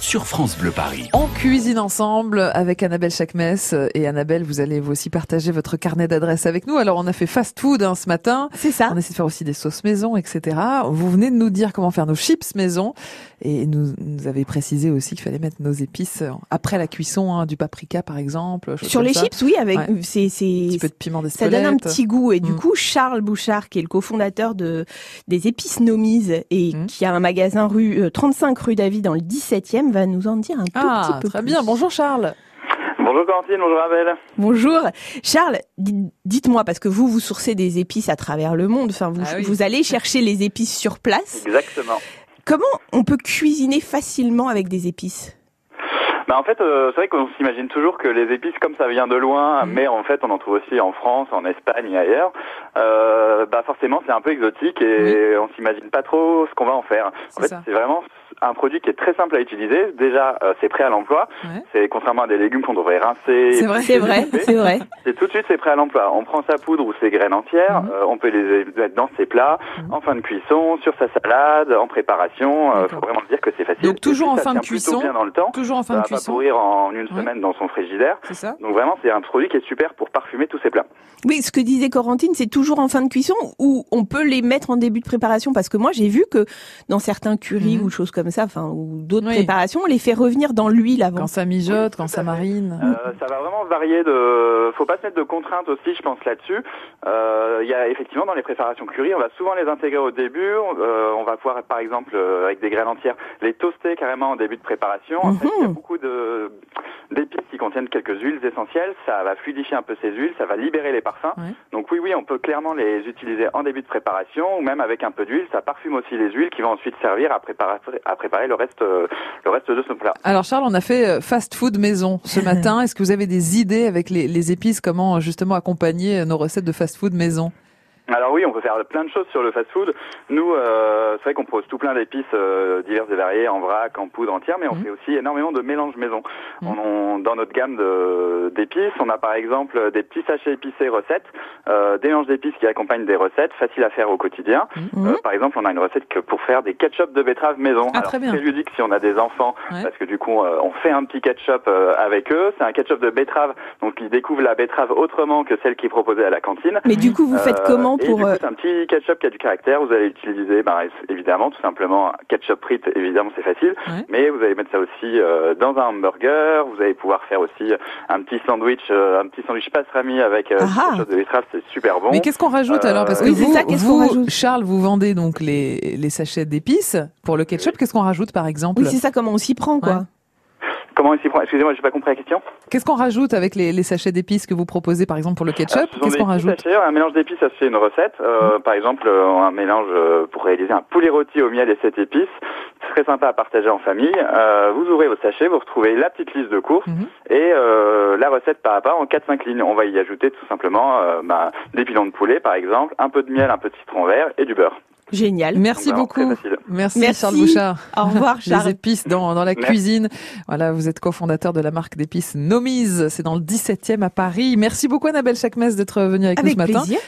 sur France Bleu Paris. On cuisine ensemble avec Annabelle Chakmes et Annabelle, vous allez vous aussi partager votre carnet d'adresses avec nous. Alors on a fait fast food hein, ce matin. C'est ça. On essaie de faire aussi des sauces maison, etc. Vous venez de nous dire comment faire nos chips maison et nous, nous avez précisé aussi qu'il fallait mettre nos épices après la cuisson hein, du paprika par exemple. Sur les ça. chips, oui, avec Ouais. c'est Un c'est petit peu de piment ça donne un petit goût et du Mm. coup Charles Bouchard qui est le cofondateur de des épices Nomise et Mm. qui a un magasin rue euh, 35 rue David dans le 17e va nous en dire un tout Ah, petit peu très plus. bien. Bonjour Charles. Bonjour Quentin, bonjour Abel. Bonjour Charles, di- dites-moi parce que vous vous sourcez des épices à travers le monde, enfin vous Ah oui. vous allez chercher les épices sur place. Exactement. Comment on peut cuisiner facilement avec des épices? Bah en fait, euh, c'est vrai qu'on s'imagine toujours que les épices, comme ça vient de loin, Mhm. mais en fait, on en trouve aussi en France, en Espagne et ailleurs. Euh, bah forcément, c'est un peu exotique et on s'imagine pas trop ce qu'on va en faire. En fait, c'est vraiment un produit qui est très simple à utiliser. Déjà, euh, c'est prêt à l'emploi. Ouais. C'est contrairement à des légumes qu'on devrait rincer. C'est vrai. C'est vrai, c'est vrai. C'est tout de suite, c'est prêt à l'emploi. On prend sa poudre ou ses graines entières, Mhm. euh, on peut les mettre dans ses plats, Mhm. en fin de cuisson, sur sa salade, en préparation. Euh, faut vraiment dire que c'est facile. Donc, toujours en fin de cuisson. bien dans le temps. Toujours en fin Ça de va pas pourrir en une Ouais. semaine dans son frigidaire. C'est ça Donc vraiment, c'est un produit qui est super pour parfumer tous ses plats. Oui, ce que disait Corentine, c'est toujours en fin de cuisson ou on peut les mettre en début de préparation? Parce que moi j'ai vu que dans certains currys Mhm. ou choses comme ça, enfin ou d'autres Oui. préparations, on les fait revenir dans l'huile avant. Quand ça mijote, quand ça marine. Euh, ça va vraiment varier de. Faut pas se mettre de contraintes aussi, je pense là-dessus. Euh, Il y a effectivement dans les préparations curry, on va souvent les intégrer au début. Euh, on va pouvoir, par exemple, euh, avec des graines entières, les toaster carrément en début de préparation. En fait, il y a Mhm. beaucoup de contiennent quelques huiles essentielles. Ça va fluidifier un peu ces huiles, ça va libérer les parfums. Ouais. Donc oui, oui, on peut clairement les utiliser en début de préparation ou même avec un peu d'huile. Ça parfume aussi les huiles qui vont ensuite servir à préparer à préparer le reste euh, le reste de ce plat. Alors Charles, on a fait euh, fast food maison ce matin. Est-ce que vous avez des idées avec les, les épices Comment justement accompagner euh, nos recettes de fast food maison? Alors oui, on peut faire plein de choses sur le fast-food. Nous, euh, c'est vrai qu'on propose tout plein d'épices euh, diverses et variées, en vrac, en poudre entière, mais on Mhm. fait aussi énormément de mélanges maison. Mhm. On- on- dans notre gamme de- d'épices, on a par exemple des petits sachets épicés recettes, euh, des mélanges d'épices qui accompagnent des recettes, faciles à faire au quotidien. Euh, par exemple, on a une recette que pour faire des ketchup de betterave maison. Ah, Alors, très bien. Ludique si on a des enfants, Ouais. parce que du coup, euh, on fait un petit ketchup euh, avec eux. C'est un ketchup de betterave, donc ils découvrent la betterave autrement que celle qui est proposée à la cantine. Mais du coup, vous faites Euh, et pour du coup, euh, c'est un petit ketchup qui a du caractère. Vous allez utiliser, ben, évidemment, tout simplement, ketchup frites, évidemment, c'est facile. Ouais. Mais vous allez mettre ça aussi euh, dans un hamburger. Vous allez pouvoir faire aussi un petit sandwich, euh, un petit sandwich pastrami avec euh, Ah ah. de betterave, c'est super bon. Mais qu'est-ce qu'on rajoute Euh, alors Parce que oui, c'est vous, ça, qu'est-ce qu'on vous, rajoute Charles, vous vendez donc les, les sachets d'épices pour le ketchup. Qu'est-ce qu'on rajoute par exemple Oui, c'est ça comment on s'y prend quoi. Ouais. Comment s'y prend Excusez-moi, j'ai pas compris la question. Qu'est-ce qu'on rajoute avec les, les sachets d'épices que vous proposez par exemple pour le ketchup? Sont Qu'est-ce qu'on rajoute? sachets, Un mélange d'épices, ça c'est une recette. Euh, Par exemple, euh, un mélange euh, pour réaliser un poulet rôti au miel et sept épices. Très sympa à partager en famille. Euh, vous ouvrez vos sachets, vous retrouvez la petite liste de courses Mhm. et euh, la recette pas à pas en 4-5 lignes. On va y ajouter tout simplement euh, bah, des pilons de poulet par exemple, un peu de miel, un peu de citron vert et du beurre. Génial. Merci beaucoup. Merci, Merci. Charles Bouchard. Au revoir Les Charles. épices dans, dans la Merci. cuisine. Voilà, vous êtes cofondateur de la marque d'épices Nomise. C'est dans le 17e à Paris. Merci beaucoup Annabelle Chakmes d'être venue avec, nous Avec ce matin. plaisir.